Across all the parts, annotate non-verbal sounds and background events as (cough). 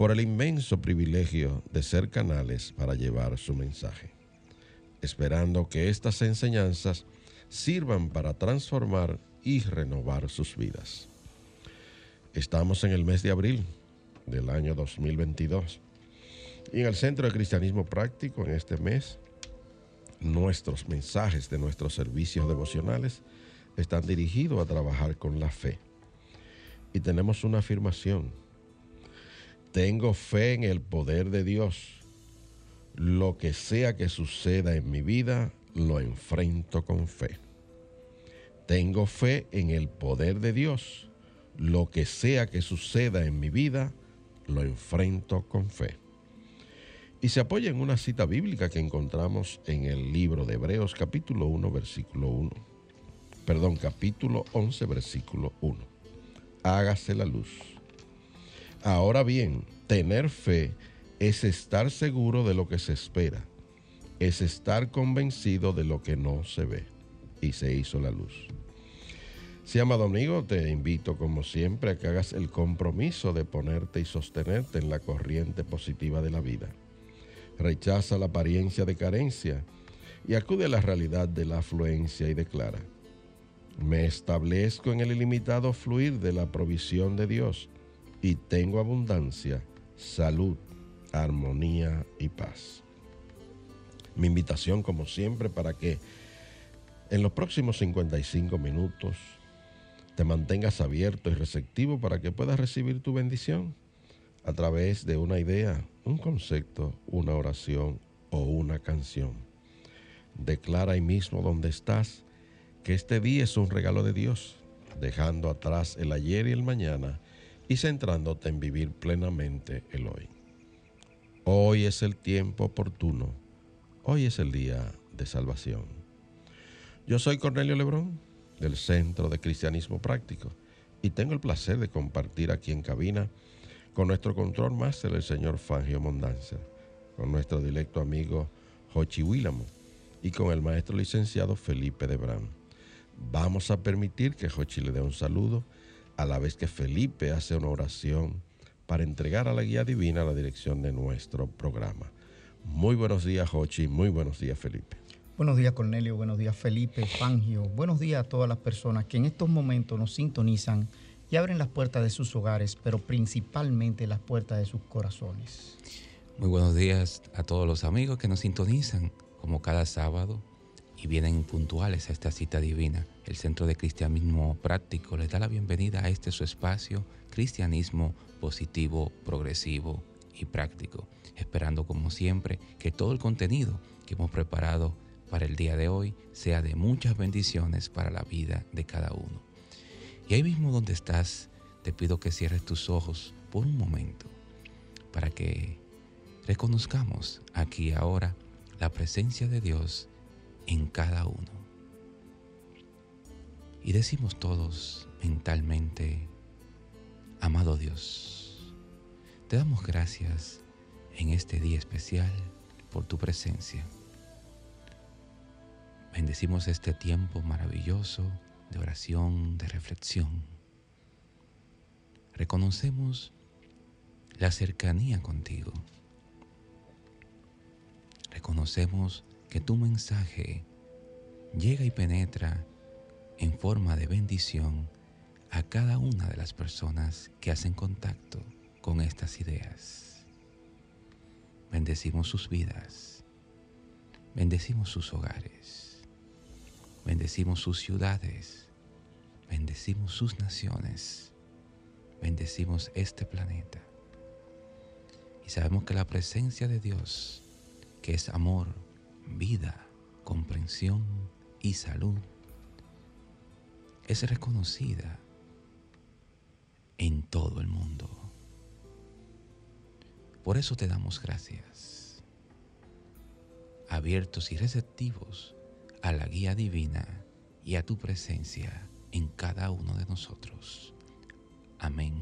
por el inmenso privilegio de ser canales para llevar su mensaje, esperando que estas enseñanzas sirvan para transformar y renovar sus vidas. Estamos en el mes de abril del año 2022 y en el Centro de Cristianismo Práctico en este mes nuestros mensajes de nuestros servicios devocionales están dirigidos a trabajar con la fe. Y tenemos una afirmación. Tengo fe en el poder de Dios. Lo que sea que suceda en mi vida, lo enfrento con fe. Tengo fe en el poder de Dios. Lo que sea que suceda en mi vida, lo enfrento con fe. Y se apoya en una cita bíblica que encontramos en el libro de Hebreos capítulo 1 versículo 1. Perdón, capítulo 11 versículo 1. Hágase la luz. Ahora bien, tener fe es estar seguro de lo que se espera, es estar convencido de lo que no se ve. Y se hizo la luz. Si amado amigo, te invito como siempre a que hagas el compromiso de ponerte y sostenerte en la corriente positiva de la vida. Rechaza la apariencia de carencia y acude a la realidad de la afluencia y declara, me establezco en el ilimitado fluir de la provisión de Dios y tengo abundancia, salud, armonía y paz. Mi invitación como siempre para que en los próximos 55 minutos te mantengas abierto y receptivo para que puedas recibir tu bendición a través de una idea, un concepto, una oración o una canción. Declara ahí mismo donde estás que este día es un regalo de Dios, dejando atrás el ayer y el mañana y centrándote en vivir plenamente el hoy. Hoy es el tiempo oportuno, hoy es el día de salvación. Yo soy Cornelio Lebrón del Centro de Cristianismo Práctico y tengo el placer de compartir aquí en cabina con nuestro control máster, el señor Fangio Mondanza, con nuestro directo amigo Jochi Willamo y con el maestro licenciado Felipe de Bram. Vamos a permitir que Jochi le dé un saludo a la vez que Felipe hace una oración para entregar a la guía divina la dirección de nuestro programa. Muy buenos días, Jochi. Muy buenos días, Felipe. Buenos días Cornelio, buenos días Felipe, Fangio, buenos días a todas las personas que en estos momentos nos sintonizan y abren las puertas de sus hogares, pero principalmente las puertas de sus corazones. Muy buenos días a todos los amigos que nos sintonizan como cada sábado y vienen puntuales a esta cita divina. El Centro de Cristianismo Práctico les da la bienvenida a este su espacio, Cristianismo Positivo, Progresivo y Práctico, esperando como siempre que todo el contenido que hemos preparado para el día de hoy sea de muchas bendiciones para la vida de cada uno. Y ahí mismo donde estás, te pido que cierres tus ojos por un momento para que reconozcamos aquí ahora la presencia de Dios en cada uno. Y decimos todos mentalmente, amado Dios, te damos gracias en este día especial por tu presencia. Bendecimos este tiempo maravilloso de oración, de reflexión. Reconocemos la cercanía contigo. Reconocemos que tu mensaje llega y penetra en forma de bendición a cada una de las personas que hacen contacto con estas ideas. Bendecimos sus vidas, bendecimos sus hogares, bendecimos sus ciudades, bendecimos sus naciones, bendecimos este planeta. Y sabemos que la presencia de Dios, que es amor, vida, comprensión y salud, es reconocida en todo el mundo. Por eso te damos gracias, abiertos y receptivos a la guía divina y a tu presencia en cada uno de nosotros. Amén.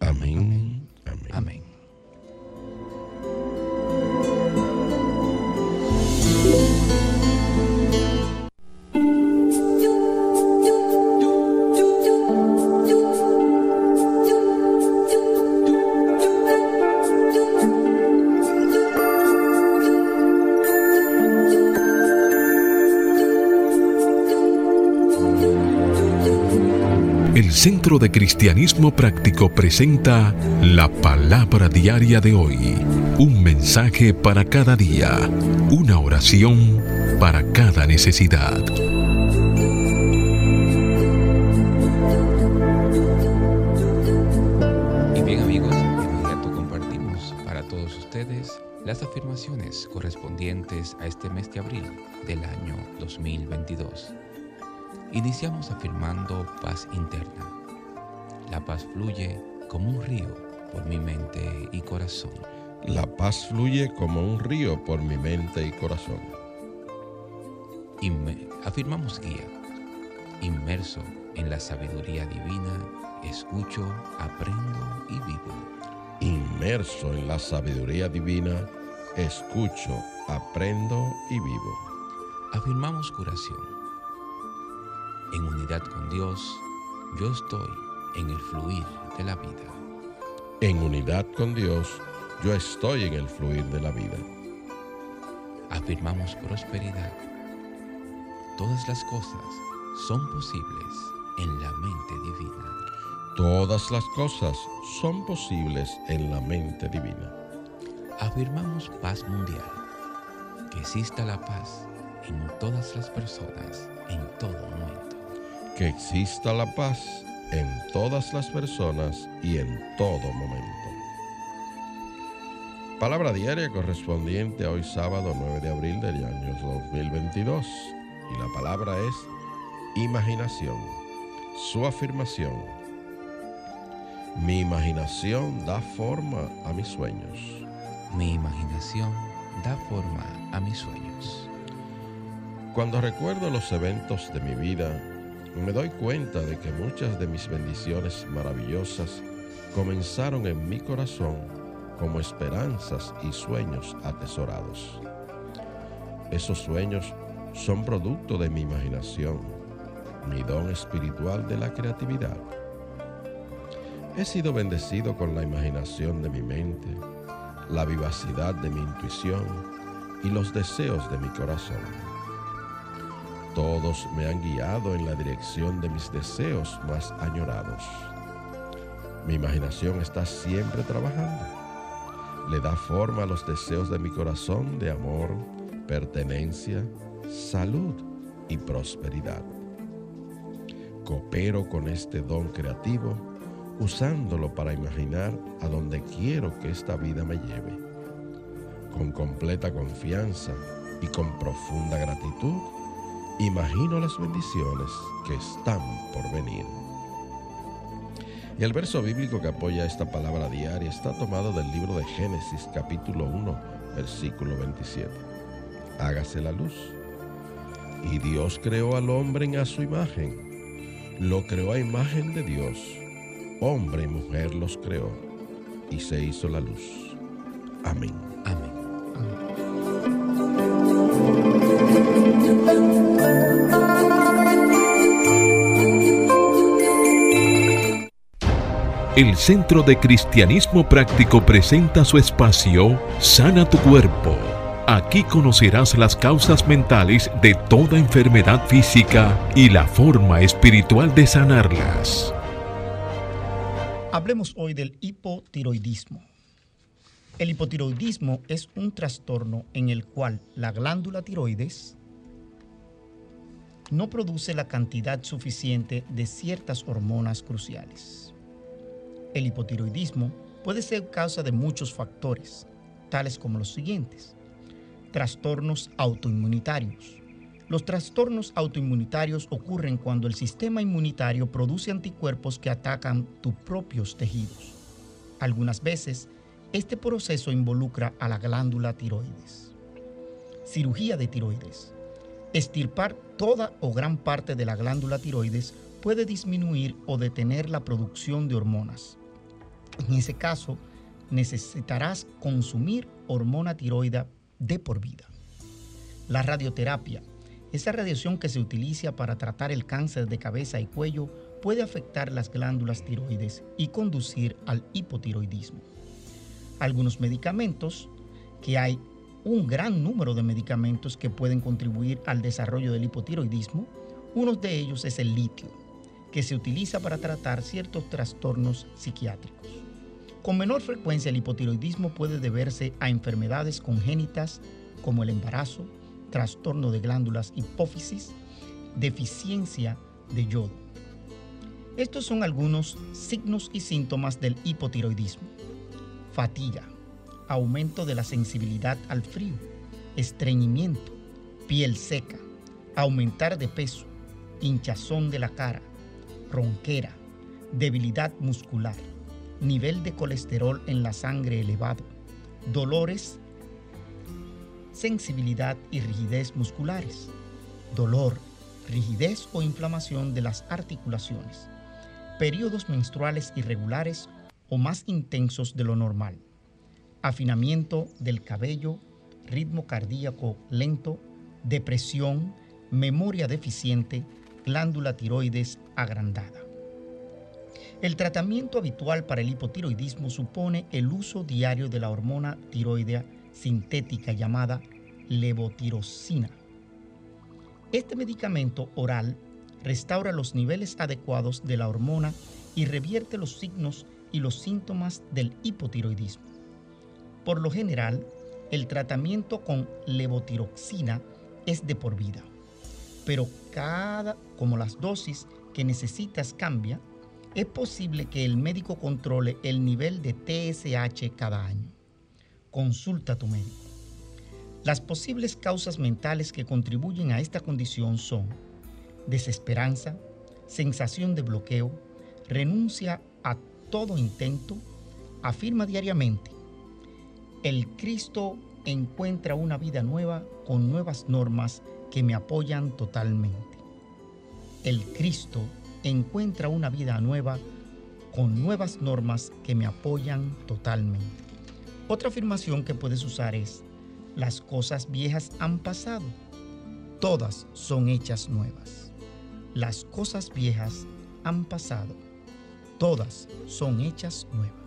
Amén. Amén. Amén. Centro de Cristianismo Práctico presenta la palabra diaria de hoy. Un mensaje para cada día. Una oración para cada necesidad. Y bien amigos, de inmediato compartimos para todos ustedes las afirmaciones correspondientes a este mes de abril del año 2022. Iniciamos afirmando paz interna. La paz fluye como un río por mi mente y corazón. La paz fluye como un río por mi mente y corazón. Inme- afirmamos guía. Inmerso en la sabiduría divina, escucho, aprendo y vivo. Inmerso en la sabiduría divina, escucho, aprendo y vivo. Afirmamos curación. En unidad con Dios, yo estoy en el fluir de la vida. En unidad con Dios, yo estoy en el fluir de la vida. Afirmamos prosperidad. Todas las cosas son posibles en la mente divina. Todas las cosas son posibles en la mente divina. Afirmamos paz mundial. Que exista la paz en todas las personas en todo momento. Que exista la paz en todas las personas y en todo momento. Palabra diaria correspondiente a hoy sábado 9 de abril del año 2022. Y la palabra es imaginación. Su afirmación. Mi imaginación da forma a mis sueños. Mi imaginación da forma a mis sueños. Cuando recuerdo los eventos de mi vida, me doy cuenta de que muchas de mis bendiciones maravillosas comenzaron en mi corazón como esperanzas y sueños atesorados. Esos sueños son producto de mi imaginación, mi don espiritual de la creatividad. He sido bendecido con la imaginación de mi mente, la vivacidad de mi intuición y los deseos de mi corazón. Todos me han guiado en la dirección de mis deseos más añorados. Mi imaginación está siempre trabajando. Le da forma a los deseos de mi corazón de amor, pertenencia, salud y prosperidad. Coopero con este don creativo usándolo para imaginar a donde quiero que esta vida me lleve. Con completa confianza y con profunda gratitud, imagino las bendiciones que están por venir. Y el verso bíblico que apoya esta palabra diaria está tomado del libro de Génesis capítulo 1, versículo 27. Hágase la luz. Y Dios creó al hombre en a su imagen. Lo creó a imagen de Dios. Hombre y mujer los creó. Y se hizo la luz. Amén. El Centro de Cristianismo Práctico presenta su espacio Sana tu Cuerpo. Aquí conocerás las causas mentales de toda enfermedad física y la forma espiritual de sanarlas. Hablemos hoy del hipotiroidismo. El hipotiroidismo es un trastorno en el cual la glándula tiroides no produce la cantidad suficiente de ciertas hormonas cruciales. El hipotiroidismo puede ser causa de muchos factores, tales como los siguientes. Trastornos autoinmunitarios. Los trastornos autoinmunitarios ocurren cuando el sistema inmunitario produce anticuerpos que atacan tus propios tejidos. Algunas veces, este proceso involucra a la glándula tiroides. Cirugía de tiroides. Estirpar toda o gran parte de la glándula tiroides puede disminuir o detener la producción de hormonas. En ese caso, necesitarás consumir hormona tiroida de por vida. La radioterapia, esa radiación que se utiliza para tratar el cáncer de cabeza y cuello, puede afectar las glándulas tiroides y conducir al hipotiroidismo. Algunos medicamentos, que hay un gran número de medicamentos que pueden contribuir al desarrollo del hipotiroidismo, uno de ellos es el litio, que se utiliza para tratar ciertos trastornos psiquiátricos. Con menor frecuencia el hipotiroidismo puede deberse a enfermedades congénitas como el embarazo, trastorno de glándulas hipófisis, deficiencia de yodo. Estos son algunos signos y síntomas del hipotiroidismo. Fatiga, aumento de la sensibilidad al frío, estreñimiento, piel seca, aumentar de peso, hinchazón de la cara, ronquera, debilidad muscular nivel de colesterol en la sangre elevado, dolores, sensibilidad y rigidez musculares, dolor, rigidez o inflamación de las articulaciones, periodos menstruales irregulares o más intensos de lo normal, afinamiento del cabello, ritmo cardíaco lento, depresión, memoria deficiente, glándula tiroides agrandada. El tratamiento habitual para el hipotiroidismo supone el uso diario de la hormona tiroidea sintética llamada levotirosina. Este medicamento oral restaura los niveles adecuados de la hormona y revierte los signos y los síntomas del hipotiroidismo. Por lo general, el tratamiento con levotiroxina es de por vida, pero cada como las dosis que necesitas cambia, es posible que el médico controle el nivel de TSH cada año. Consulta a tu médico. Las posibles causas mentales que contribuyen a esta condición son desesperanza, sensación de bloqueo, renuncia a todo intento, afirma diariamente, el Cristo encuentra una vida nueva con nuevas normas que me apoyan totalmente. El Cristo encuentra una vida nueva con nuevas normas que me apoyan totalmente. Otra afirmación que puedes usar es, las cosas viejas han pasado, todas son hechas nuevas. Las cosas viejas han pasado, todas son hechas nuevas.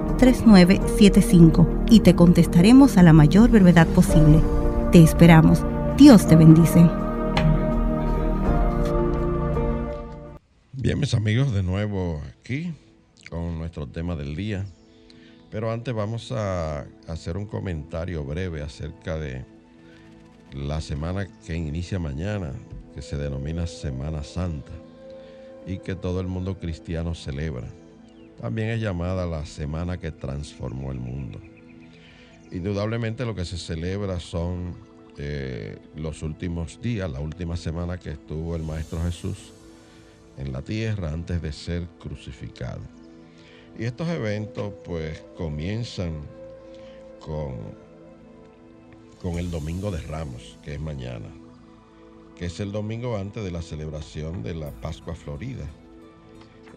3975 y te contestaremos a la mayor brevedad posible. Te esperamos. Dios te bendice. Bien, mis amigos, de nuevo aquí con nuestro tema del día. Pero antes vamos a hacer un comentario breve acerca de la semana que inicia mañana, que se denomina Semana Santa y que todo el mundo cristiano celebra. También es llamada la semana que transformó el mundo. Indudablemente lo que se celebra son eh, los últimos días, la última semana que estuvo el Maestro Jesús en la tierra antes de ser crucificado. Y estos eventos pues comienzan con, con el Domingo de Ramos, que es mañana, que es el domingo antes de la celebración de la Pascua Florida.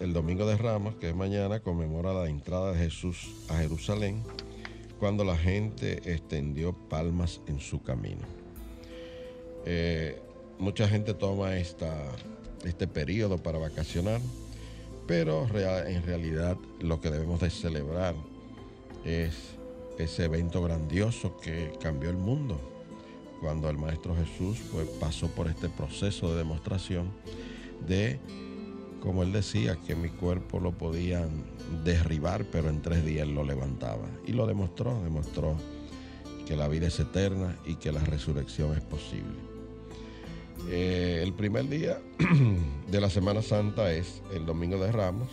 El Domingo de Ramos, que es mañana, conmemora la entrada de Jesús a Jerusalén cuando la gente extendió palmas en su camino. Eh, mucha gente toma este periodo para vacacionar, pero en realidad lo que debemos de celebrar es ese evento grandioso que cambió el mundo, cuando el Maestro Jesús pues, pasó por este proceso de demostración de, como él decía, que mi cuerpo lo podían derribar, pero en tres días lo levantaba. Y lo demostró, demostró que la vida es eterna y que la resurrección es posible. Eh, el primer día (clears throat) de la Semana Santa es el Domingo de Ramos,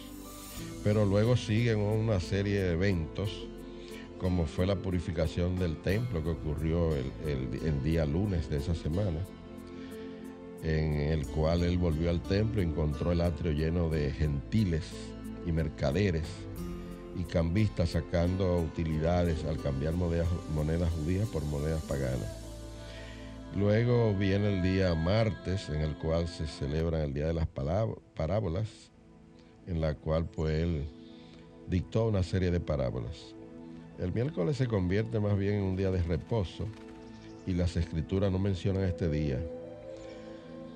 pero luego siguen una serie de eventos, como fue la purificación del templo que ocurrió el día lunes de esa semana en el cual él volvió al templo y encontró el atrio lleno de gentiles y mercaderes y cambistas sacando utilidades al cambiar monedas, judías por monedas paganas. Luego viene el día martes en el cual se celebra el día de las parábolas, en la cual pues él dictó una serie de parábolas. El miércoles se convierte más bien en un día de reposo y las escrituras no mencionan este día.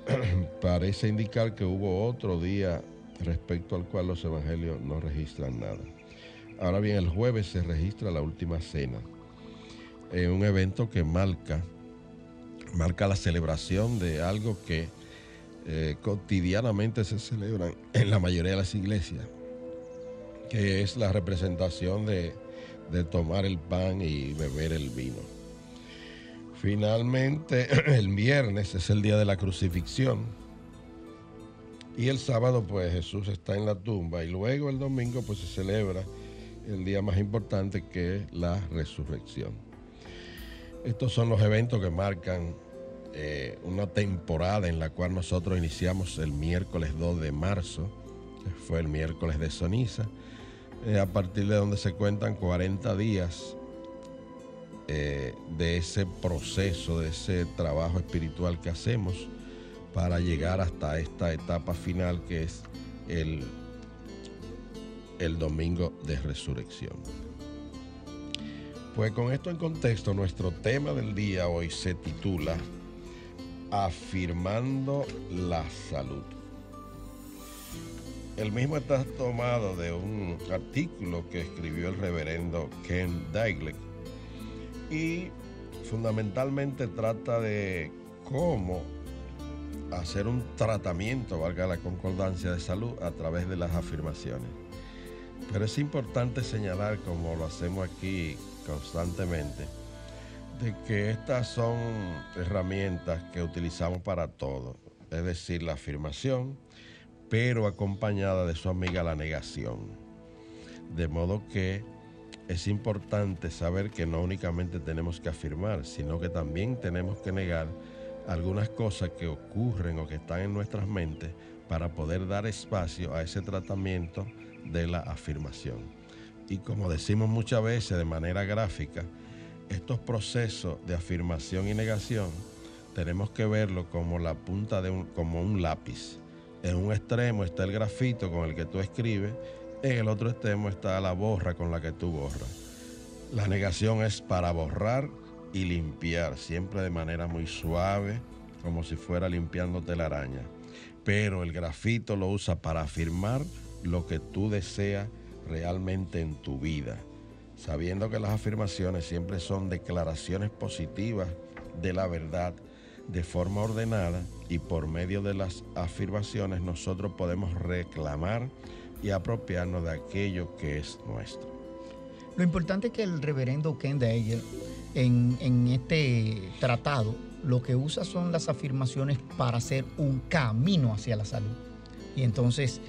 (clears throat) Parece indicar que hubo otro día respecto al cual los evangelios no registran nada. Ahora bien, el jueves se registra la última cena, en un evento que marca, marca la celebración de algo que eh, cotidianamente se celebra (clears throat) en la mayoría de las iglesias, que es la representación de tomar el pan y beber el vino. Finalmente, (clears throat) el viernes es el día de la crucifixión. Y el sábado pues Jesús está en la tumba. Y luego el domingo pues se celebra el día más importante que es la resurrección. Estos son los eventos que marcan eh, una temporada en la cual nosotros iniciamos el miércoles 2 de marzo, que fue el miércoles de ceniza, eh, a partir de donde se cuentan 40 días eh, de ese proceso, de ese trabajo espiritual que hacemos para llegar hasta esta etapa final que es el, el domingo de resurrección. Pues con esto en contexto, nuestro tema del día hoy se titula Afirmando la salud. El mismo está tomado de un artículo que escribió el reverendo Ken Daigle y fundamentalmente trata de cómo hacer un tratamiento, valga la concordancia de salud, a través de las afirmaciones. Pero es importante señalar, como lo hacemos aquí constantemente, de que estas son herramientas que utilizamos para todo, es decir, la afirmación, pero acompañada de su amiga la negación. De modo que es importante saber que no únicamente tenemos que afirmar, sino que también tenemos que negar algunas cosas que ocurren o que están en nuestras mentes para poder dar espacio a ese tratamiento de la afirmación. Y como decimos muchas veces de manera gráfica, estos procesos de afirmación y negación tenemos que verlo como la punta de un, como un lápiz. En un extremo está el grafito con el que tú escribes, en el otro extremo está la borra con la que tú borras. La negación es para borrar y limpiar, siempre de manera muy suave, como si fuera limpiando telaraña. Pero el grafito lo usa para afirmar lo que tú deseas realmente en tu vida, sabiendo que las afirmaciones siempre son declaraciones positivas de la verdad de forma ordenada y por medio de las afirmaciones nosotros podemos reclamar y apropiarnos de aquello que es nuestro. Lo importante es que el reverendo Ken Dagel en, este tratado lo que usa son las afirmaciones para hacer un camino hacia la salud. Y entonces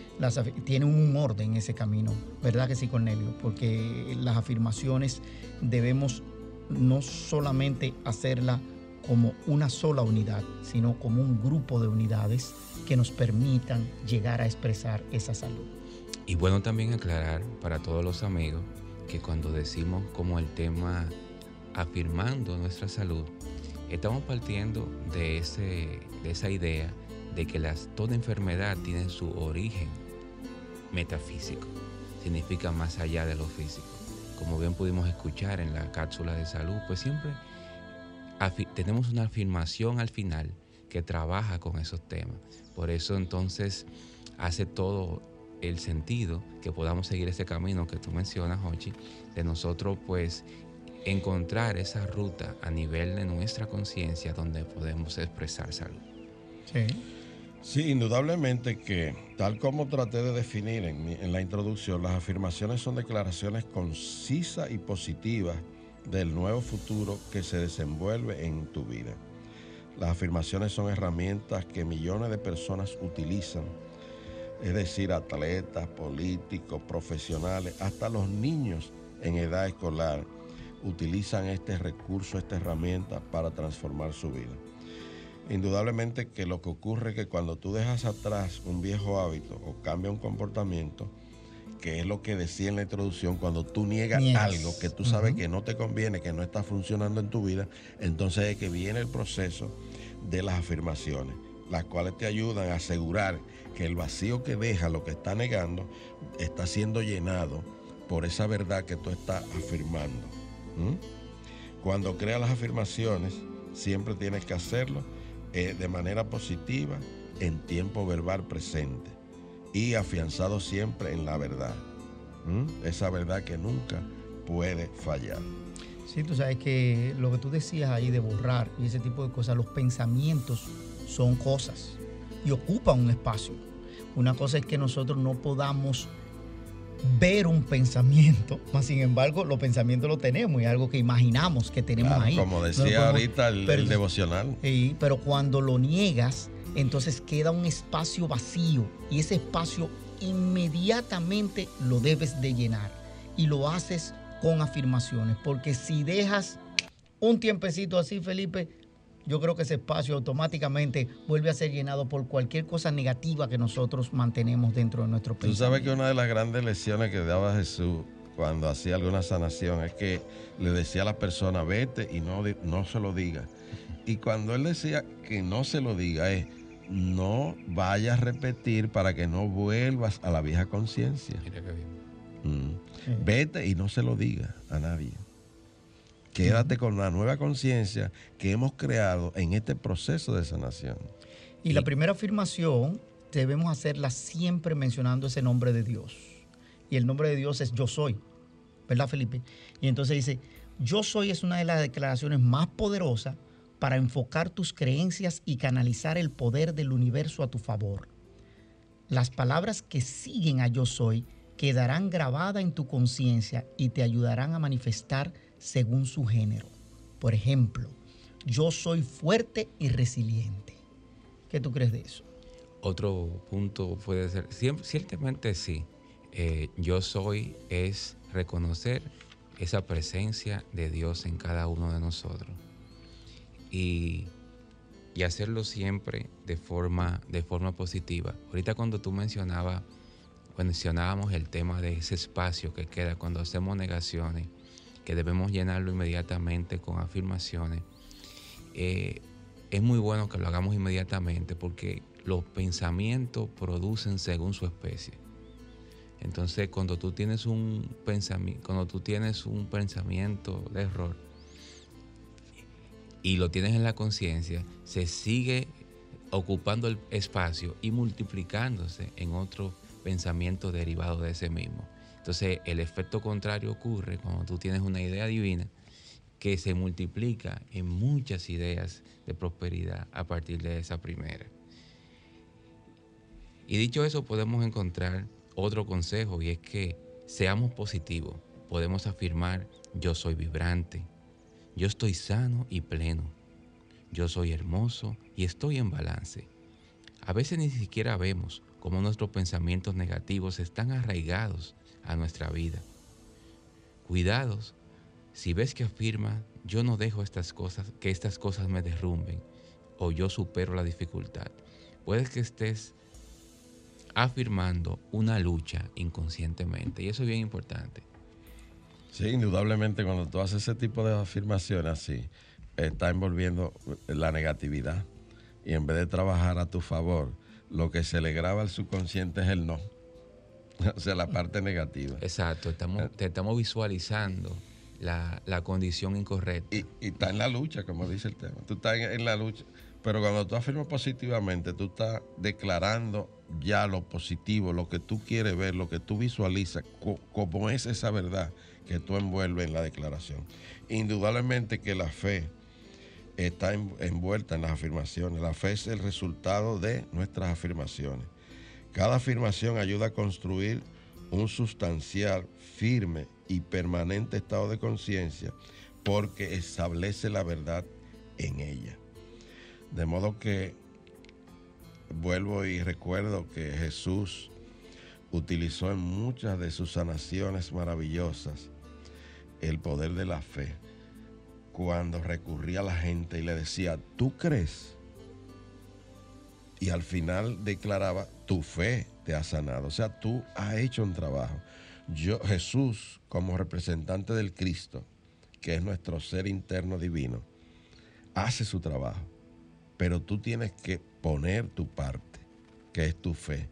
tiene un orden ese camino, ¿verdad que sí, Cornelio? Porque las afirmaciones debemos no solamente hacerla como una sola unidad, sino como un grupo de unidades que nos permitan llegar a expresar esa salud. Y bueno también aclarar para todos los amigos que cuando decimos como el tema afirmando nuestra salud, estamos partiendo de, ese, de esa idea de que las, toda enfermedad tiene su origen metafísico, significa más allá de lo físico. Como bien pudimos escuchar en la cápsula de salud, pues siempre tenemos una afirmación al final que trabaja con esos temas. Por eso entonces hace todo el sentido que podamos seguir ese camino que tú mencionas, Hochi, de nosotros pues encontrar esa ruta a nivel de nuestra conciencia donde podemos expresar salud. Sí. Sí, indudablemente que, tal como traté de definir en, en, la introducción, las afirmaciones son declaraciones concisas y positivas del nuevo futuro que se desenvuelve en tu vida. Las afirmaciones son herramientas que millones de personas utilizan, es decir, atletas, políticos, profesionales, hasta los niños en edad escolar utilizan este recurso, esta herramienta para transformar su vida. Indudablemente que lo que ocurre es que cuando tú dejas atrás un viejo hábito o cambia un comportamiento, que es lo que decía en la introducción, cuando tú niegas algo que tú sabes que no te conviene, que no está funcionando en tu vida, entonces es que viene el proceso de las afirmaciones, las cuales te ayudan a asegurar que el vacío que deja, lo que está negando, está siendo llenado por esa verdad que tú estás afirmando. Cuando creas las afirmaciones, siempre tienes que hacerlo eh, de manera positiva, en tiempo verbal presente y afianzado siempre en la verdad. Esa verdad que nunca puede fallar. Sí, tú sabes que lo que tú decías ahí de borrar y ese tipo de cosas, los pensamientos son cosas y ocupan un espacio. Una cosa es que nosotros no podamos ver un pensamiento, (laughs) más sin embargo los pensamientos los tenemos y es algo que imaginamos que tenemos ahí. Como decía ahorita el, devocional. Sí, pero cuando lo niegas, entonces queda un espacio vacío y ese espacio inmediatamente lo debes de llenar y lo haces con afirmaciones, porque si dejas un tiempecito así, Felipe, yo creo que ese espacio automáticamente vuelve a ser llenado por cualquier cosa negativa que nosotros mantenemos dentro de nuestro pensamiento. Tú sabes que una de las grandes lecciones que daba Jesús cuando hacía alguna sanación es que le decía a la persona, vete y no, no se lo diga. Y cuando él decía que no se lo diga es, no vayas a repetir para que no vuelvas a la vieja conciencia. Mm. Vete y no se lo diga a nadie. Quédate con la nueva conciencia que hemos creado en este proceso de sanación. Y, la primera afirmación debemos hacerla siempre mencionando ese nombre de Dios. Y el nombre de Dios es yo soy. ¿Verdad, Felipe? Y entonces dice, yo soy es una de las declaraciones más poderosas para enfocar tus creencias y canalizar el poder del universo a tu favor. Las palabras que siguen a yo soy quedarán grabadas en tu conciencia y te ayudarán a manifestar según su género. Por ejemplo, yo soy fuerte y resiliente. ¿Qué tú crees de eso? Otro punto puede ser, ciertamente sí, eh, yo soy es reconocer esa presencia de Dios en cada uno de nosotros y, y, hacerlo siempre de forma, de forma positiva. Ahorita cuando tú mencionabas, mencionábamos el tema de ese espacio que queda cuando hacemos negaciones, que debemos llenarlo inmediatamente con afirmaciones, eh, es muy bueno que lo hagamos inmediatamente porque los pensamientos producen según su especie. Entonces, cuando tú tienes un pensamiento, cuando tú tienes un pensamiento de error y lo tienes en la conciencia, se sigue ocupando el espacio y multiplicándose en otro pensamiento derivado de ese mismo. Entonces el efecto contrario ocurre cuando tú tienes una idea divina que se multiplica en muchas ideas de prosperidad a partir de esa primera. Y dicho eso, podemos encontrar otro consejo y es que seamos positivos. Podemos afirmar, yo soy vibrante, yo estoy sano y pleno, yo soy hermoso y estoy en balance. A veces ni siquiera vemos cómo nuestros pensamientos negativos están arraigados a nuestra vida. Cuidados, si ves que afirma, yo no dejo estas cosas, que estas cosas me derrumben, o yo supero la dificultad. Puede que estés afirmando una lucha inconscientemente. Y eso es bien importante. Sí, indudablemente cuando tú haces ese tipo de afirmaciones así, está envolviendo la negatividad. Y en vez de trabajar a tu favor, lo que se le graba al subconsciente es el no. (laughs) O sea, la parte negativa. Exacto, estamos, eh. te estamos visualizando la, condición incorrecta. Y, y está en la lucha, como dice el tema. Tú estás en, la lucha. Pero cuando tú afirmas positivamente, tú estás declarando ya lo positivo, lo que tú quieres ver, lo que tú visualizas, como es esa verdad que tú envuelves en la declaración. Indudablemente que la fe está envuelta en las afirmaciones. La fe es el resultado de nuestras afirmaciones. Cada afirmación ayuda a construir un sustancial, firme y permanente estado de conciencia porque establece la verdad en ella. De modo que vuelvo y recuerdo que Jesús utilizó en muchas de sus sanaciones maravillosas el poder de la fe cuando recurría a la gente y le decía, ¿tú crees? Y al final declaraba, tu fe te ha sanado. O sea, tú has hecho un trabajo. Yo, Jesús, como representante del Cristo, que es nuestro ser interno divino, hace su trabajo. Pero tú tienes que poner tu parte, que es tu fe.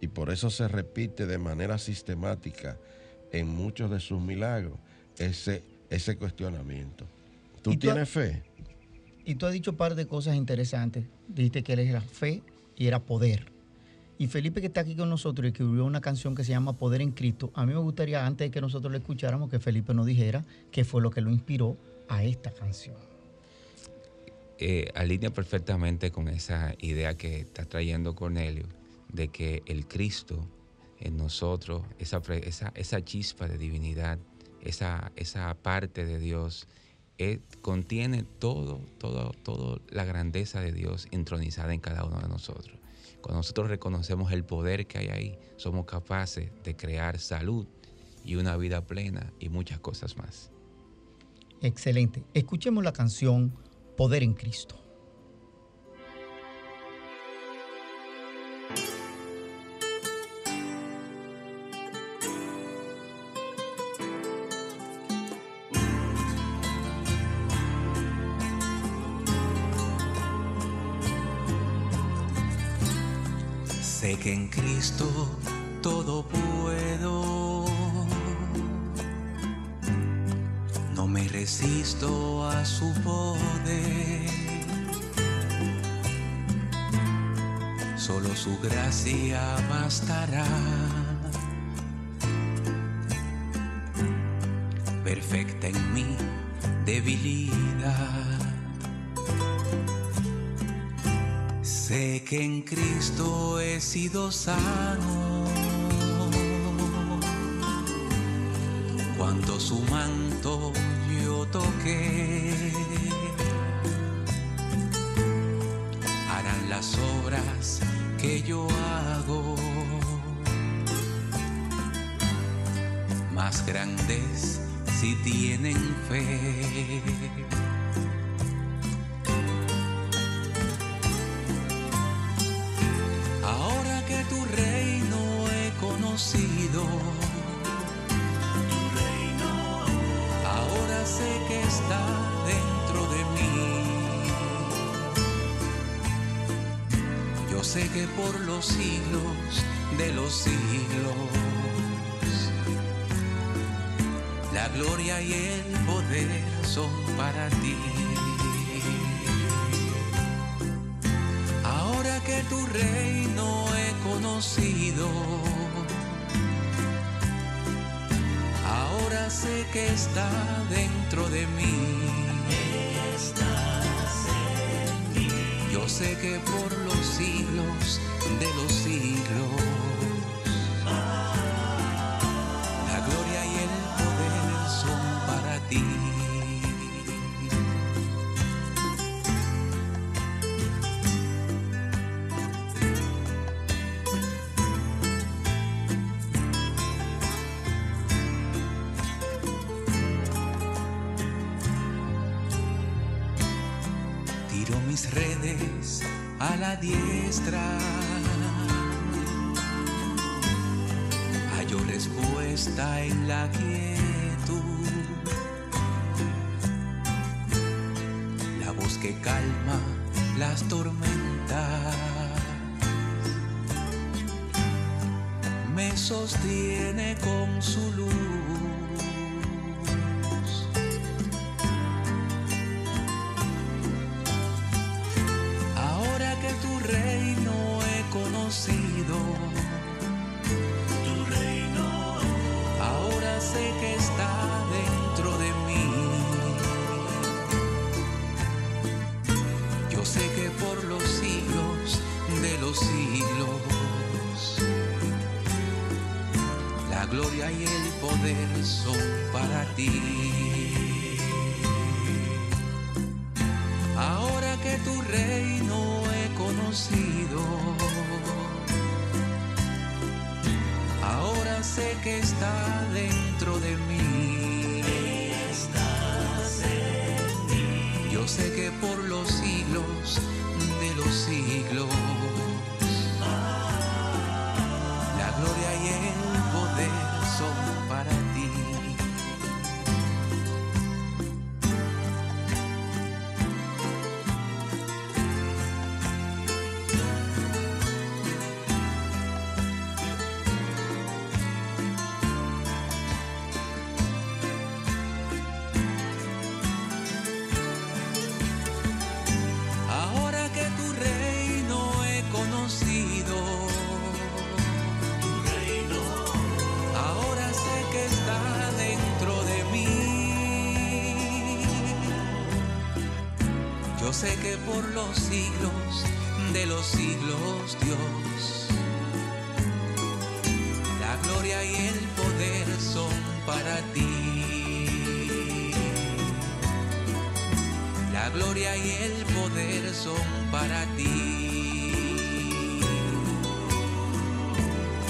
Y por eso se repite de manera sistemática en muchos de sus milagros ese, ese cuestionamiento. ¿Tú, tienes fe? Y tú has dicho un par de cosas interesantes. Dijiste que él era fe y era poder. Y Felipe que está aquí con nosotros y escribió una canción que se llama Poder en Cristo, a mí me gustaría antes de que nosotros le escucháramos que Felipe nos dijera qué fue lo que lo inspiró a esta canción. Eh, alinea perfectamente con esa idea que está trayendo Cornelio, de que el Cristo en nosotros, esa, chispa de divinidad, esa parte de Dios, eh, contiene todo, todo, todo la grandeza de Dios entronizada en cada uno de nosotros. Cuando nosotros reconocemos el poder que hay ahí, somos capaces de crear salud y una vida plena y muchas cosas más. Excelente. Escuchemos la canción Poder en Cristo. Gracia bastará. Perfecta en mi debilidad. Sé que en Cristo he sido sano. Cuando su manto yo toqué, harán las obras que yo hago más grandes si tienen fe. Los siglos de los siglos, la gloria y el poder son para ti. Ahora que tu reino he conocido, sé que está dentro de mí. Yo sé que por los siglos de los siglos, a la diestra. es puesta en la quietud. La voz que calma las tormentas. Me sostiene con su luz. Sé que por los siglos de los siglos, Dios, la gloria y el poder son para ti. La gloria y el poder son para ti.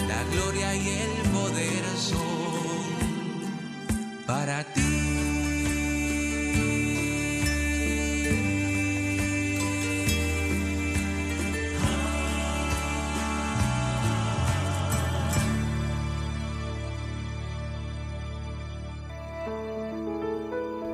La gloria y el poder son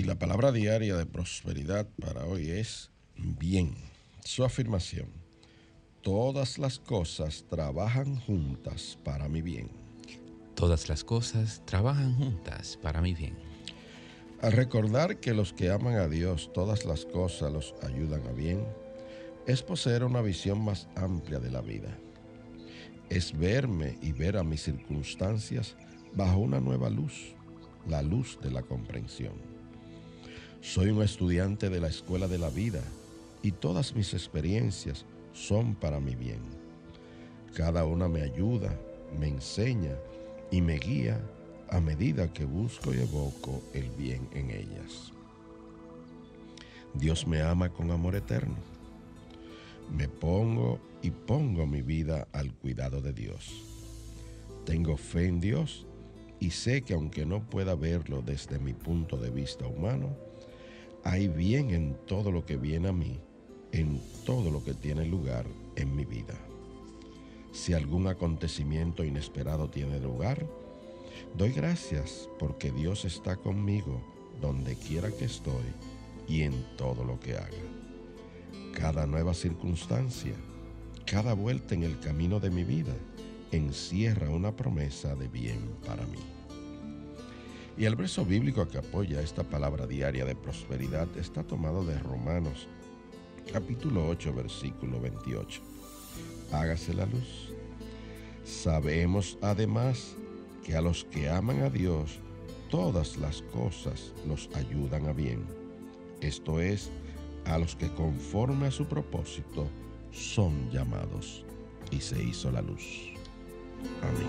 Y la palabra diaria de prosperidad para hoy es bien. Su afirmación. Todas las cosas trabajan juntas para mi bien. Todas las cosas trabajan juntas para mi bien. Al recordar que los que aman a Dios, todas las cosas los ayudan a bien, es poseer una visión más amplia de la vida. Es verme y ver a mis circunstancias bajo una nueva luz, la luz de la comprensión. Soy un estudiante de la escuela de la vida y todas mis experiencias son para mi bien. Cada una me ayuda, me enseña y me guía a medida que busco y evoco el bien en ellas. Dios me ama con amor eterno. Me pongo y pongo mi vida al cuidado de Dios. Tengo fe en Dios y sé que aunque no pueda verlo desde mi punto de vista humano, hay bien en todo lo que viene a mí, en todo lo que tiene lugar en mi vida. Si algún acontecimiento inesperado tiene lugar, doy gracias porque Dios está conmigo donde quiera que estoy y en todo lo que haga. Cada nueva circunstancia, cada vuelta en el camino de mi vida, encierra una promesa de bien para mí. Y el verso bíblico que apoya esta palabra diaria de prosperidad está tomado de Romanos capítulo 8 versículo 28. Hágase la luz. Sabemos además que a los que aman a Dios, todas las cosas los ayudan a bien. Esto es, a los que conforme a su propósito son llamados. Y se hizo la luz. Amén.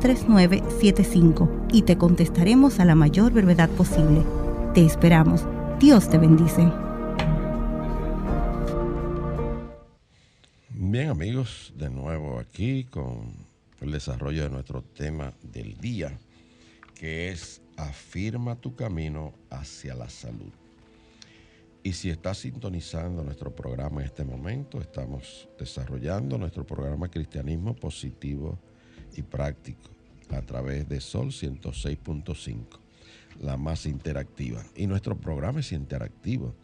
809-350-3975 y te contestaremos a la mayor brevedad posible. Te esperamos. Dios te bendice. Bien amigos, de nuevo aquí con el desarrollo de nuestro tema del día, que es afirma tu camino hacia la salud. Y si estás sintonizando nuestro programa en este momento, estamos desarrollando nuestro programa Cristianismo Positivo y Práctico a través de Sol 106.5, la más interactiva. Y nuestro programa es interactivo.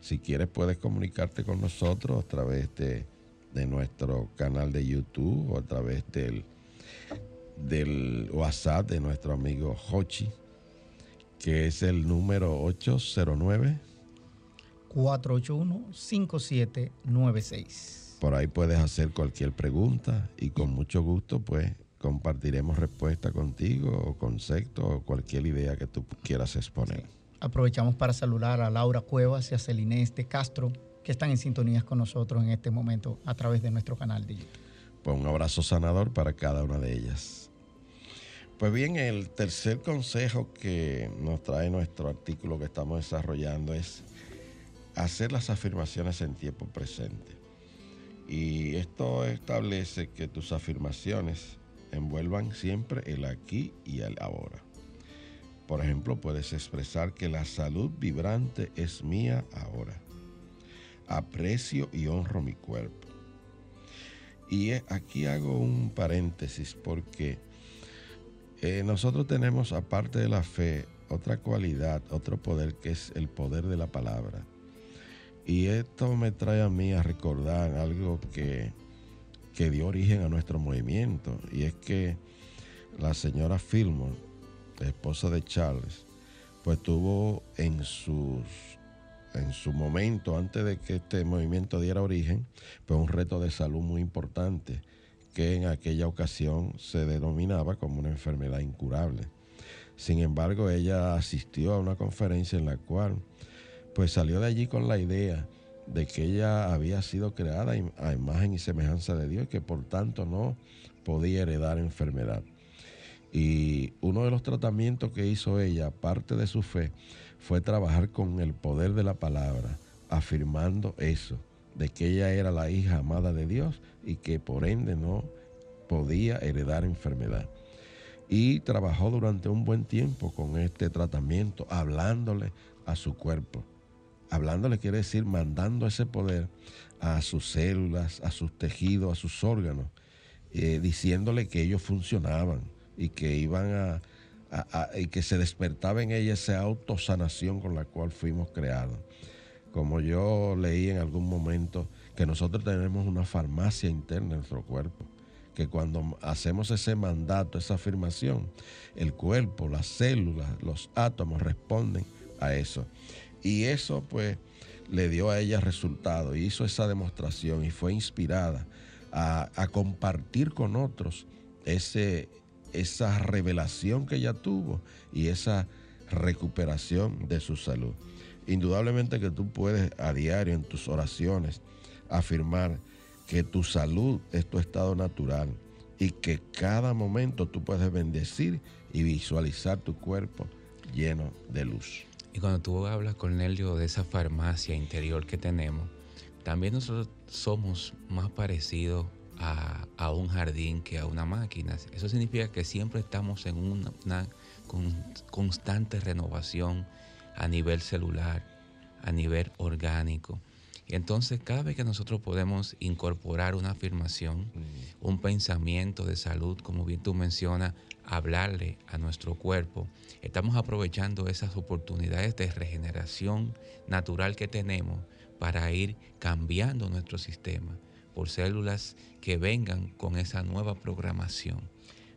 Si quieres puedes comunicarte con nosotros a través de, de nuestro canal de YouTube o a través del, del WhatsApp de nuestro amigo Hochi, que es el número 809. 481-5796. Por ahí puedes hacer cualquier pregunta y con mucho gusto pues compartiremos respuesta contigo o concepto o cualquier idea que tú quieras exponer. Aprovechamos para saludar a Laura Cuevas y a Celinés de Castro, que están en sintonías con nosotros en este momento a través de nuestro canal de YouTube. Pues un abrazo sanador para cada una de ellas. Pues bien, el tercer consejo que nos trae nuestro artículo que estamos desarrollando es hacer las afirmaciones en tiempo presente. Y esto establece que tus afirmaciones envuelvan siempre el aquí y el ahora. Por ejemplo, puedes expresar que la salud vibrante es mía ahora. Aprecio y honro mi cuerpo. Y aquí hago un paréntesis porque eh, nosotros tenemos, aparte de la fe, otra cualidad, otro poder que es el poder de la palabra. Y esto me trae a mí a recordar algo que, que dio origen a nuestro movimiento. Y es que la señora Fillmore, esposa de Charles, pues tuvo en sus en su momento, antes de que este movimiento diera origen, pues un reto de salud muy importante, que en aquella ocasión se denominaba como una enfermedad incurable. Sin embargo, ella asistió a una conferencia en la cual pues salió de allí con la idea de que ella había sido creada a imagen y semejanza de Dios y que por tanto no podía heredar enfermedad. Y uno de los tratamientos que hizo ella, aparte de su fe, fue trabajar con el poder de la palabra, afirmando eso, de que ella era la hija amada de Dios y que por ende no podía heredar enfermedad. Y trabajó durante un buen tiempo con este tratamiento, hablándole a su cuerpo. Hablándole quiere decir mandando ese poder a sus células, a sus tejidos, a sus órganos, eh, diciéndole que ellos funcionaban y que iban a, a, a, y que se despertaba en ella esa autosanación con la cual fuimos creados. Como yo leí en algún momento que nosotros tenemos una farmacia interna en nuestro cuerpo, que cuando hacemos ese mandato, esa afirmación, el cuerpo, las células, los átomos responden a eso. Y eso pues le dio a ella resultado, hizo esa demostración y fue inspirada a, a compartir con otros ese, esa revelación que ella tuvo y esa recuperación de su salud. Indudablemente que tú puedes a diario en tus oraciones afirmar que tu salud es tu estado natural y que cada momento tú puedes bendecir y visualizar tu cuerpo lleno de luz. Y cuando tú hablas, Cornelio, de esa farmacia interior que tenemos, también nosotros somos más parecidos a, a, un jardín que a una máquina. Eso significa que siempre estamos en una, una con, constante renovación a nivel celular, a nivel orgánico. Y entonces cada vez que nosotros podemos incorporar una afirmación, mm. un pensamiento de salud, como bien tú mencionas, hablarle a nuestro cuerpo, estamos aprovechando esas oportunidades de regeneración natural que tenemos para ir cambiando nuestro sistema por células que vengan con esa nueva programación.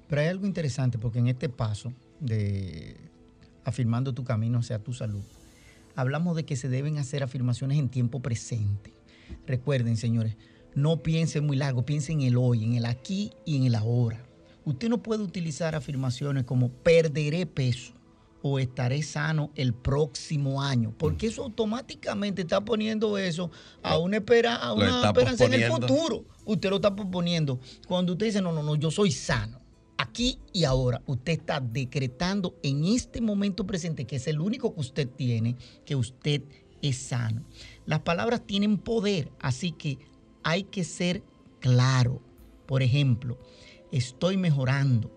Pero hay algo interesante porque en este paso de afirmando tu camino hacia tu salud, hablamos de que se deben hacer afirmaciones en tiempo presente. Recuerden, señores, no piensen muy largo, piensen en el hoy, en el aquí y en el ahora. Usted no puede utilizar afirmaciones como perderé peso o estaré sano el próximo año, porque eso automáticamente está poniendo eso a una, espera, a una esperanza en el futuro. Usted lo está proponiendo. Cuando usted dice, no, no, no, yo soy sano. Aquí y ahora, usted está decretando en este momento presente, que es el único que usted tiene, que usted es sano. Las palabras tienen poder, así que hay que ser claro. Por ejemplo, estoy mejorando.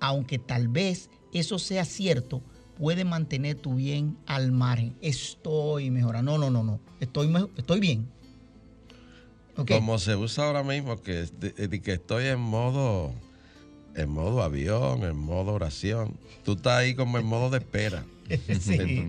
Aunque tal vez eso sea cierto, puede mantener tu bien al margen. Estoy mejorando. No, no, no, no. Estoy, estoy bien. Como se usa ahora mismo, que, de que estoy en modo, en modo avión, en modo oración. Tú estás ahí como en modo de espera. (laughs) Sí. (laughs)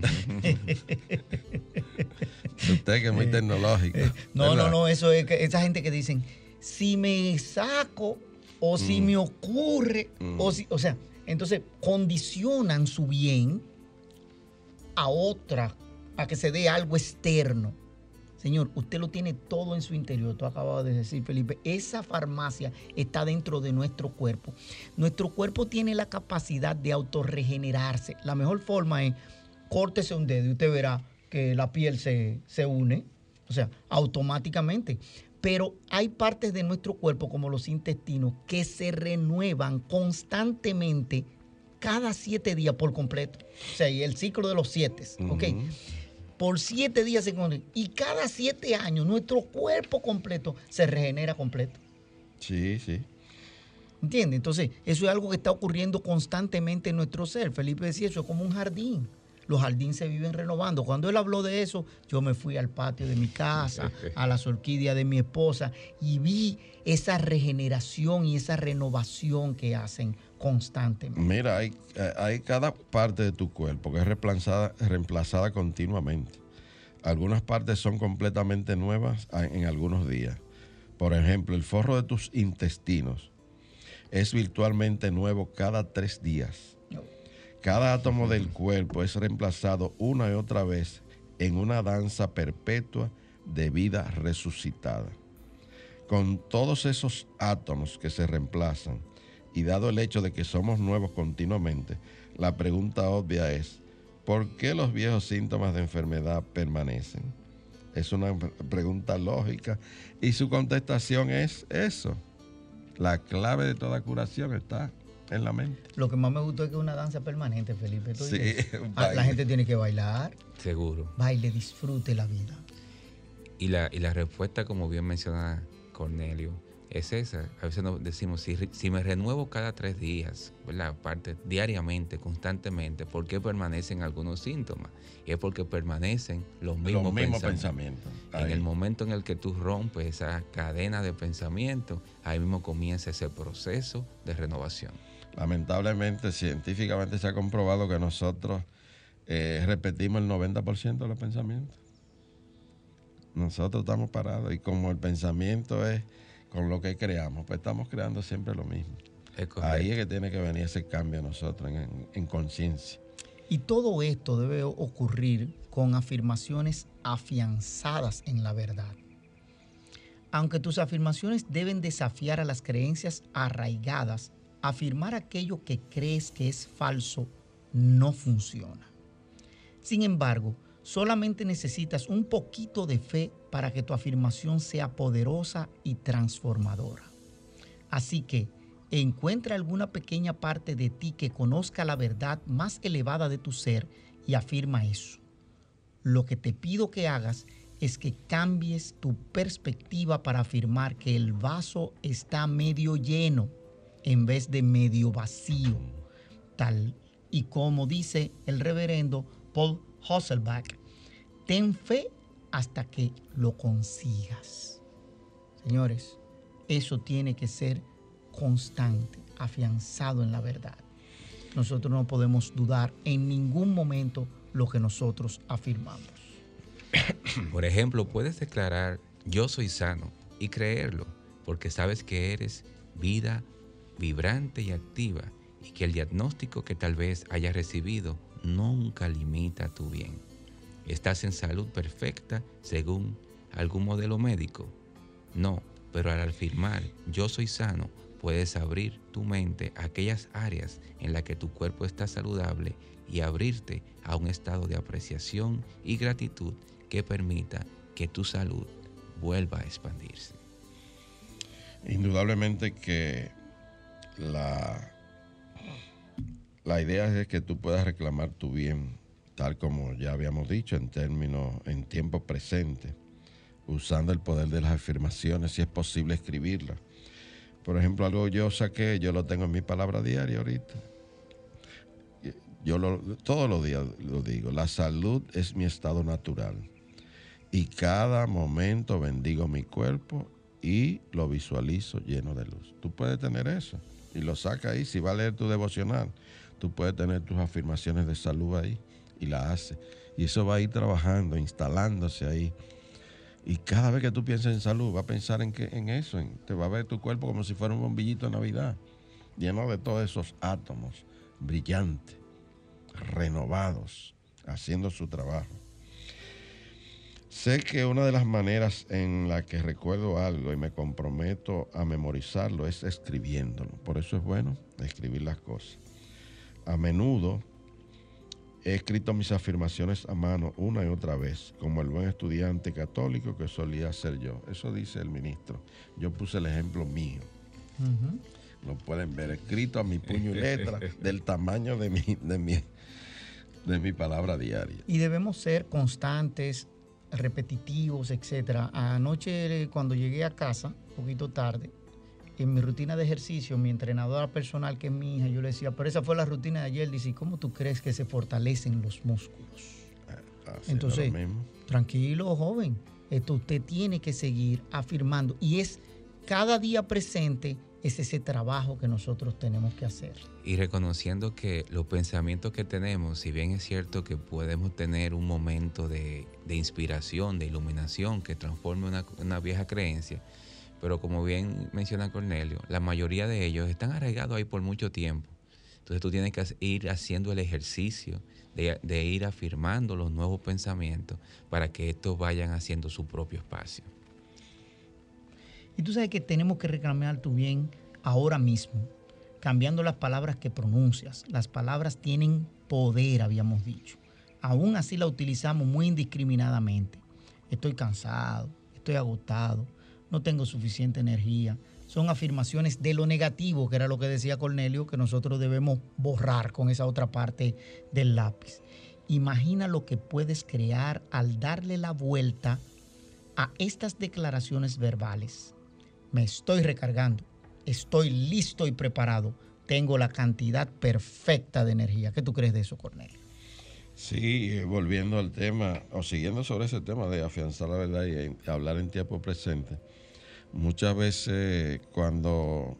Usted que es muy tecnológico. Eh, No, no, no, eso es que esa gente que dicen, si me saco o si Mm. me ocurre, o si, o sea, entonces condicionan su bien a otra, a que se dé algo externo. Señor, usted lo tiene todo en su interior. Tú acabas de decir, Felipe, esa farmacia está dentro de nuestro cuerpo. Nuestro cuerpo tiene la capacidad de autorregenerarse. La mejor forma es córtese un dedo y usted verá que la piel se, se une, o sea, automáticamente. Pero hay partes de nuestro cuerpo, como los intestinos, que se renuevan constantemente cada siete días por completo. O sea, y el ciclo de los siete, ¿ok? Por siete días se conecta. Y cada siete años nuestro cuerpo completo se regenera completo. Sí, sí. ¿Entiendes? Entonces, eso es algo que está ocurriendo constantemente en nuestro ser. Felipe decía, eso es como un jardín. Los jardines se viven renovando. Cuando él habló de eso, yo me fui al patio de mi casa, (laughs) a las orquídeas de mi esposa, y vi esa regeneración y esa renovación que hacen constantemente. Mira, hay, eh, hay cada parte de tu cuerpo que es reemplazada, reemplazada continuamente. Algunas partes son completamente nuevas en algunos días. Por ejemplo, el forro de tus intestinos es virtualmente nuevo cada tres días. Cada átomo del cuerpo es reemplazado una y otra vez en una danza perpetua de vida resucitada. Con todos esos átomos que se reemplazan y dado el hecho de que somos nuevos continuamente, la pregunta obvia es, ¿por qué los viejos síntomas de enfermedad permanecen? Es una pre- pregunta lógica y su contestación es eso. La clave de toda curación está en la mente. Lo que más me gustó es que es una danza permanente, Felipe. ¿Tú Sí, (laughs) Ah, la gente tiene que bailar. Seguro. Baile, disfrute la vida. Y la, y la respuesta, como bien menciona Cornelio, es esa. A veces nos decimos, si, si me renuevo cada tres días, ¿verdad? Aparte, diariamente, constantemente, ¿por qué permanecen algunos síntomas? Y es porque permanecen los mismos, Los mismos pensamientos. pensamientos. En el momento en el que tú rompes esa cadena de pensamiento, ahí mismo comienza ese proceso de renovación. Lamentablemente, científicamente se ha comprobado que nosotros eh, repetimos el 90% de los pensamientos. Nosotros estamos parados y como el pensamiento es con lo que creamos, pues estamos creando siempre lo mismo. Es. Ahí es que tiene que venir ese cambio a nosotros en, en- en conciencia. Y todo esto debe ocurrir con afirmaciones afianzadas en la verdad. Aunque tus afirmaciones deben desafiar a las creencias arraigadas, afirmar aquello que crees que es falso no funciona. Sin embargo, solamente necesitas un poquito de fe para que tu afirmación sea poderosa y transformadora. Así que encuentra alguna pequeña parte de ti que conozca la verdad más elevada de tu ser y afirma eso. Lo que te pido que hagas es que cambies tu perspectiva para afirmar que el vaso está medio lleno en vez de medio vacío, tal y como dice el reverendo Paul Hasselbach, ten fe hasta que lo consigas. Señores, eso tiene que ser constante, afianzado en la verdad. Nosotros no podemos dudar en ningún momento lo que nosotros afirmamos. (coughs) Por ejemplo, puedes declarar, yo soy sano y creerlo, porque sabes que eres vida vibrante y activa y que el diagnóstico que tal vez hayas recibido nunca limita tu bien. ¿Estás en salud perfecta según algún modelo médico? No, pero al afirmar yo soy sano, puedes abrir tu mente a aquellas áreas en las que tu cuerpo está saludable y abrirte a un estado de apreciación y gratitud que permita que tu salud vuelva a expandirse. Indudablemente que la, la idea es que tú puedas reclamar tu bien, tal como ya habíamos dicho, en términos, en tiempo presente, usando el poder de las afirmaciones, si es posible escribirlas. Por ejemplo, algo yo saqué, yo lo tengo en mi palabra diaria ahorita. Yo lo, todos los días lo digo, la salud es mi estado natural. Y cada momento bendigo mi cuerpo y lo visualizo lleno de luz. Tú puedes tener eso y lo saca ahí. Si va a leer tu devocional, tú puedes tener tus afirmaciones de salud ahí y la hace. Y eso va a ir trabajando, instalándose ahí. Y cada vez que tú pienses en salud, va a pensar en, que, en eso. Te va a ver tu cuerpo como si fuera un bombillito de Navidad, lleno de todos esos átomos brillantes, renovados, haciendo su trabajo. Sé que una de las maneras en la que recuerdo algo y me comprometo a memorizarlo es escribiéndolo. Por eso es bueno escribir las cosas. A menudo he escrito mis afirmaciones a mano una y otra vez, como el buen estudiante católico que solía ser yo. Eso dice el ministro. Yo puse el ejemplo mío. Lo pueden ver escrito a mi puño y letra (laughs) del tamaño de mi, de mi, de mi palabra diaria. Y debemos ser constantes, repetitivos, etcétera. Anoche cuando llegué a casa, un poquito tarde, en mi rutina de ejercicio, mi entrenadora personal, que es mi hija, yo le decía, pero esa fue la rutina de ayer, dice, ¿cómo tú crees que se fortalecen los músculos? Haciendo Entonces, lo mismo. tranquilo, joven, esto usted tiene que seguir afirmando y es cada día presente es ese trabajo que nosotros tenemos que hacer. Y reconociendo que los pensamientos que tenemos, si bien es cierto que podemos tener un momento de, de inspiración, de iluminación que transforme una, una vieja creencia, pero como bien menciona Cornelio, la mayoría de ellos están arraigados ahí por mucho tiempo. Entonces tú tienes que ir haciendo el ejercicio de, de ir afirmando los nuevos pensamientos para que estos vayan haciendo su propio espacio. Y tú sabes que tenemos que reclamar tu bien ahora mismo, cambiando las palabras que pronuncias. Las palabras tienen poder, habíamos dicho. Aún así la utilizamos muy indiscriminadamente. Estoy cansado, estoy agotado, no tengo suficiente energía. Son afirmaciones de lo negativo, que era lo que decía Cornelio, que nosotros debemos borrar con esa otra parte del lápiz. Imagina lo que puedes crear al darle la vuelta a estas declaraciones verbales. Me estoy recargando, estoy listo y preparado, tengo la cantidad perfecta de energía. ¿Qué tú crees de eso, Cornelio? Sí, eh, volviendo al tema, o siguiendo sobre ese tema de afianzar la verdad y en- hablar en tiempo presente, muchas veces cuando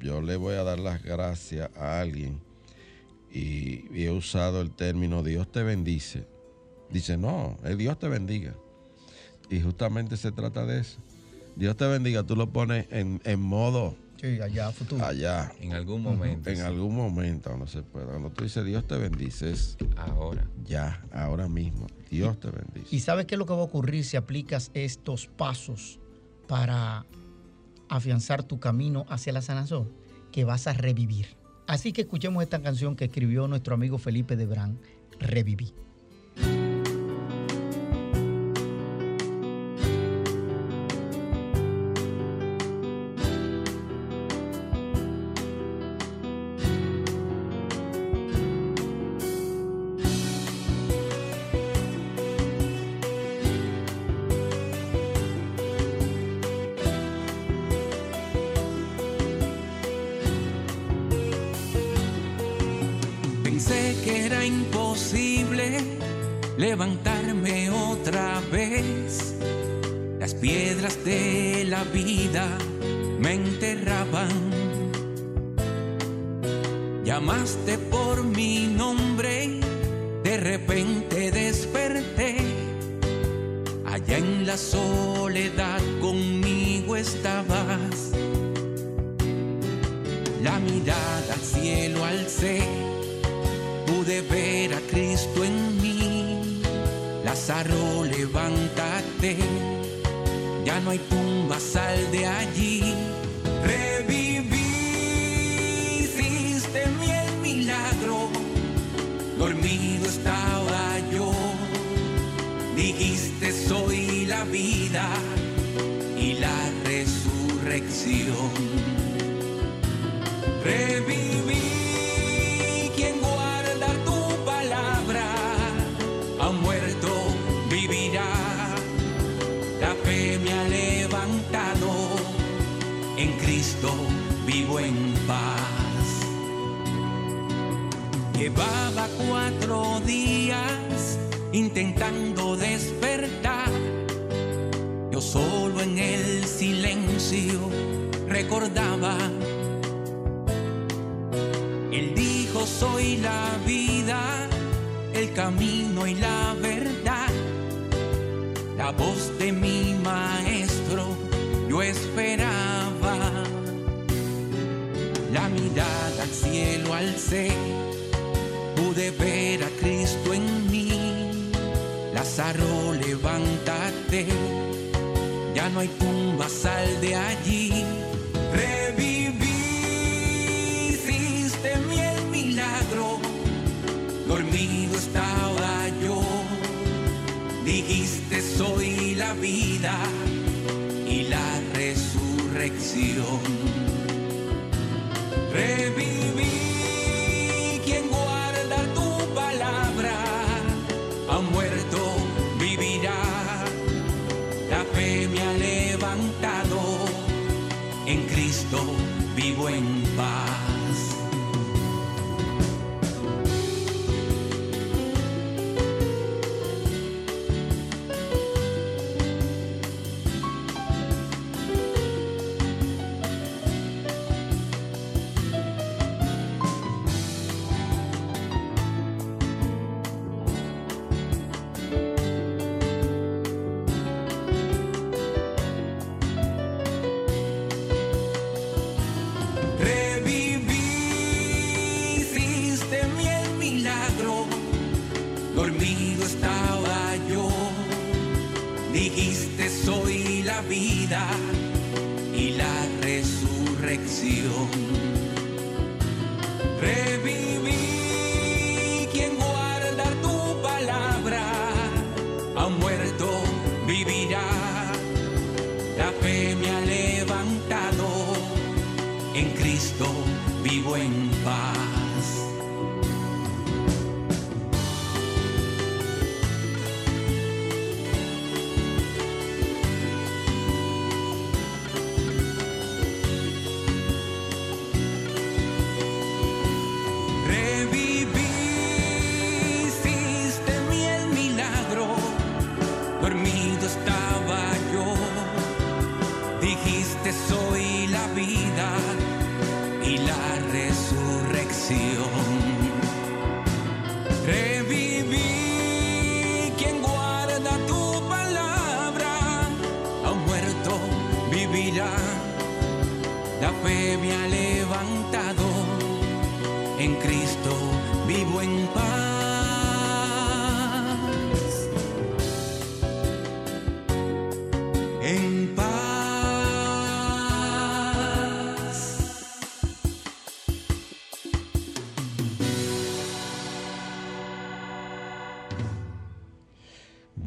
yo le voy a dar las gracias a alguien y, y he usado el término Dios te bendice, dice, no, es Dios te bendiga. Y justamente se trata de eso. Dios te bendiga, tú lo pones en, en modo Sí, allá, futuro. allá, En algún momento. en sí. algún momento no se puede. Cuando tú dices Dios te bendice, es Ahora. ya, ahora mismo. Dios te bendice. ¿Y sabes qué es lo que va a ocurrir si aplicas estos pasos para afianzar tu camino hacia la sanación? Que vas a revivir. Así que escuchemos esta canción que escribió nuestro amigo Felipe de Brán, Reviví. Dijiste soy la vida y la resurrección. Reviví, quien guarda tu palabra, ha muerto, vivirá. La fe me ha levantado, en Cristo vivo en paz. Llevaba cuatro días intentando despertar. Yo solo en el silencio recordaba. Él dijo, soy la vida, el camino y la verdad. La voz de mi maestro yo esperaba. La mirada al cielo alcé, pude ver a Cristo en. Lázaro, levántate, ya no hay tumba, sal de allí. Reviví, hiciste mi el milagro, dormido estaba yo. Dijiste soy la vida y la resurrección. Reviví,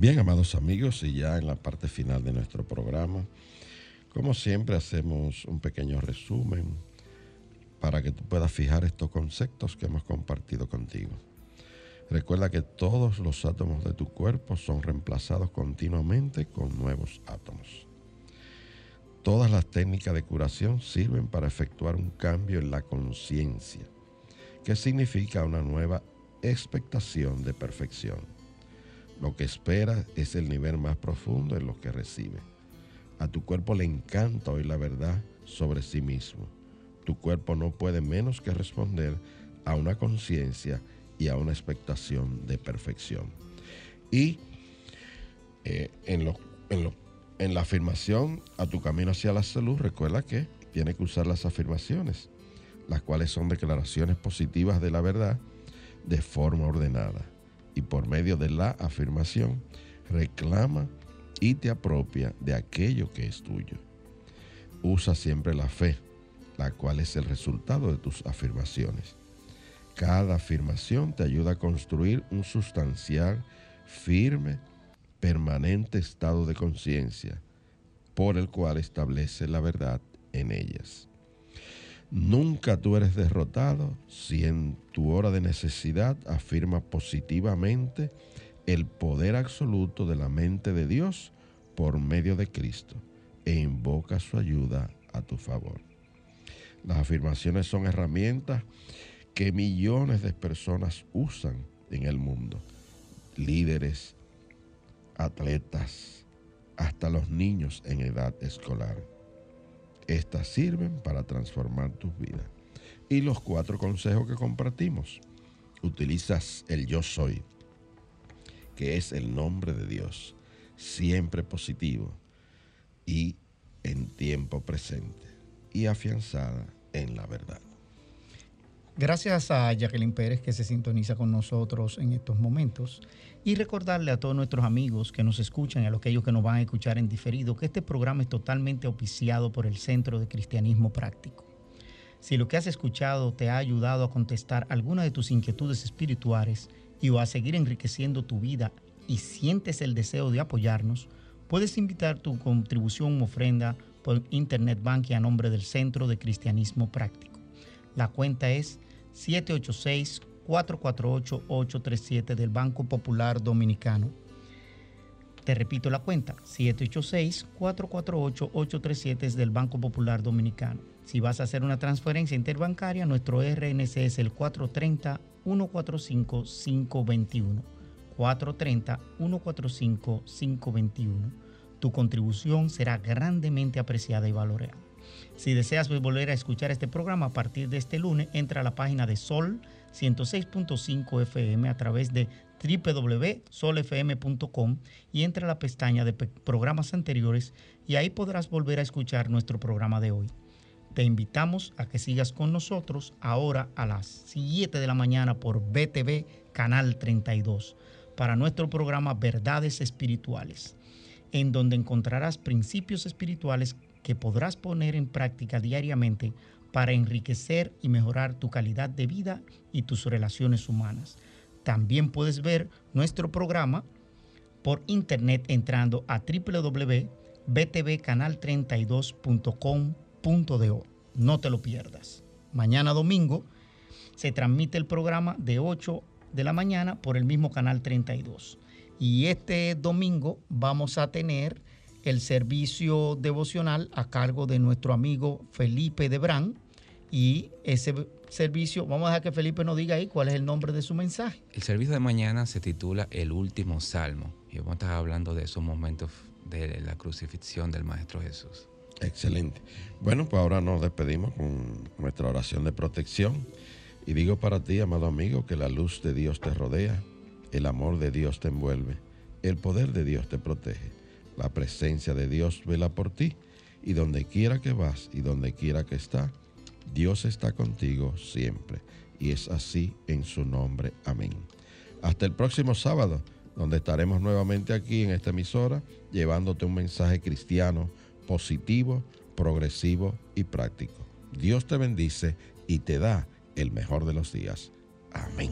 Bien, amados amigos, y ya en la parte final de nuestro programa, como siempre hacemos un pequeño resumen para que tú puedas fijar estos conceptos que hemos compartido contigo. Recuerda que todos los átomos de tu cuerpo son reemplazados continuamente con nuevos átomos. Todas las técnicas de curación sirven para efectuar un cambio en la conciencia, que significa una nueva expectación de perfección. Lo que espera es el nivel más profundo en lo que recibe. A tu cuerpo le encanta oír la verdad sobre sí mismo. Tu cuerpo no puede menos que responder a una conciencia y a una expectación de perfección. Y eh, en en la afirmación a tu camino hacia la salud, recuerda que tienes que usar las afirmaciones, las cuales son declaraciones positivas de la verdad de forma ordenada. Y por medio de la afirmación, reclama y te apropia de aquello que es tuyo. Usa siempre la fe, la cual es el resultado de tus afirmaciones. Cada afirmación te ayuda a construir un sustancial, firme, permanente estado de conciencia, por el cual establece la verdad en ellas. Nunca tú eres derrotado si en tu hora de necesidad afirmas positivamente el poder absoluto de la mente de Dios por medio de Cristo e invoca su ayuda a tu favor. Las afirmaciones son herramientas que millones de personas usan en el mundo. Líderes, atletas, hasta los niños en edad escolar. Estas sirven para transformar tus vidas. Y los cuatro consejos que compartimos. Utilizas el yo soy, que es el nombre de Dios, siempre positivo y en tiempo presente y afianzada en la verdad. Gracias a Jacqueline Pérez que se sintoniza con nosotros en estos momentos y recordarle a todos nuestros amigos que nos escuchan y a aquellos que nos van a escuchar en diferido que este programa es totalmente auspiciado por el Centro de Cristianismo Práctico. Si lo que has escuchado te ha ayudado a contestar alguna de tus inquietudes espirituales y o a seguir enriqueciendo tu vida y sientes el deseo de apoyarnos, puedes invitar tu contribución o ofrenda por Internet Banking a nombre del Centro de Cristianismo Práctico. La cuenta es 786-448-837 del Banco Popular Dominicano. Te repito la cuenta, 786-448-837 es del Banco Popular Dominicano. Si vas a hacer una transferencia interbancaria, nuestro RNC es el 430-145-521. 430-145-521. Tu contribución será grandemente apreciada y valoreada. Si deseas volver a escuchar este programa a partir de este lunes, entra a la página de Sol 106.5 FM a través de www.solfm.com y entra a la pestaña de programas anteriores y ahí podrás volver a escuchar nuestro programa de hoy. Te invitamos a que sigas con nosotros ahora a las 7 de la mañana por BTV Canal 32 para nuestro programa Verdades Espirituales, en donde encontrarás principios espirituales que podrás poner en práctica diariamente para enriquecer y mejorar tu calidad de vida y tus relaciones humanas. También puedes ver nuestro programa por internet entrando a www.btvcanal32.com.do. No te lo pierdas. Mañana domingo se transmite el programa de 8 de la mañana por el mismo canal 32. Y este domingo vamos a tener el servicio devocional a cargo de nuestro amigo Felipe Debrán. Y ese servicio, vamos a dejar que Felipe nos diga ahí cuál es el nombre de su mensaje. El servicio de mañana se titula El último salmo y vamos a estar hablando de esos momentos de la crucifixión del Maestro Jesús. Excelente. Bueno, pues ahora nos despedimos con nuestra oración de protección. Y digo para ti, amado amigo, que la luz de Dios te rodea, el amor de Dios te envuelve, el poder de Dios te protege, la presencia de Dios vela por ti, y donde quiera que vas y donde quiera que está, Dios está contigo siempre. Y es así en su nombre. Amén. Hasta el próximo sábado, donde estaremos nuevamente aquí en esta emisora, llevándote un mensaje cristiano positivo, progresivo y práctico. Dios te bendice y te da el mejor de los días. Amén.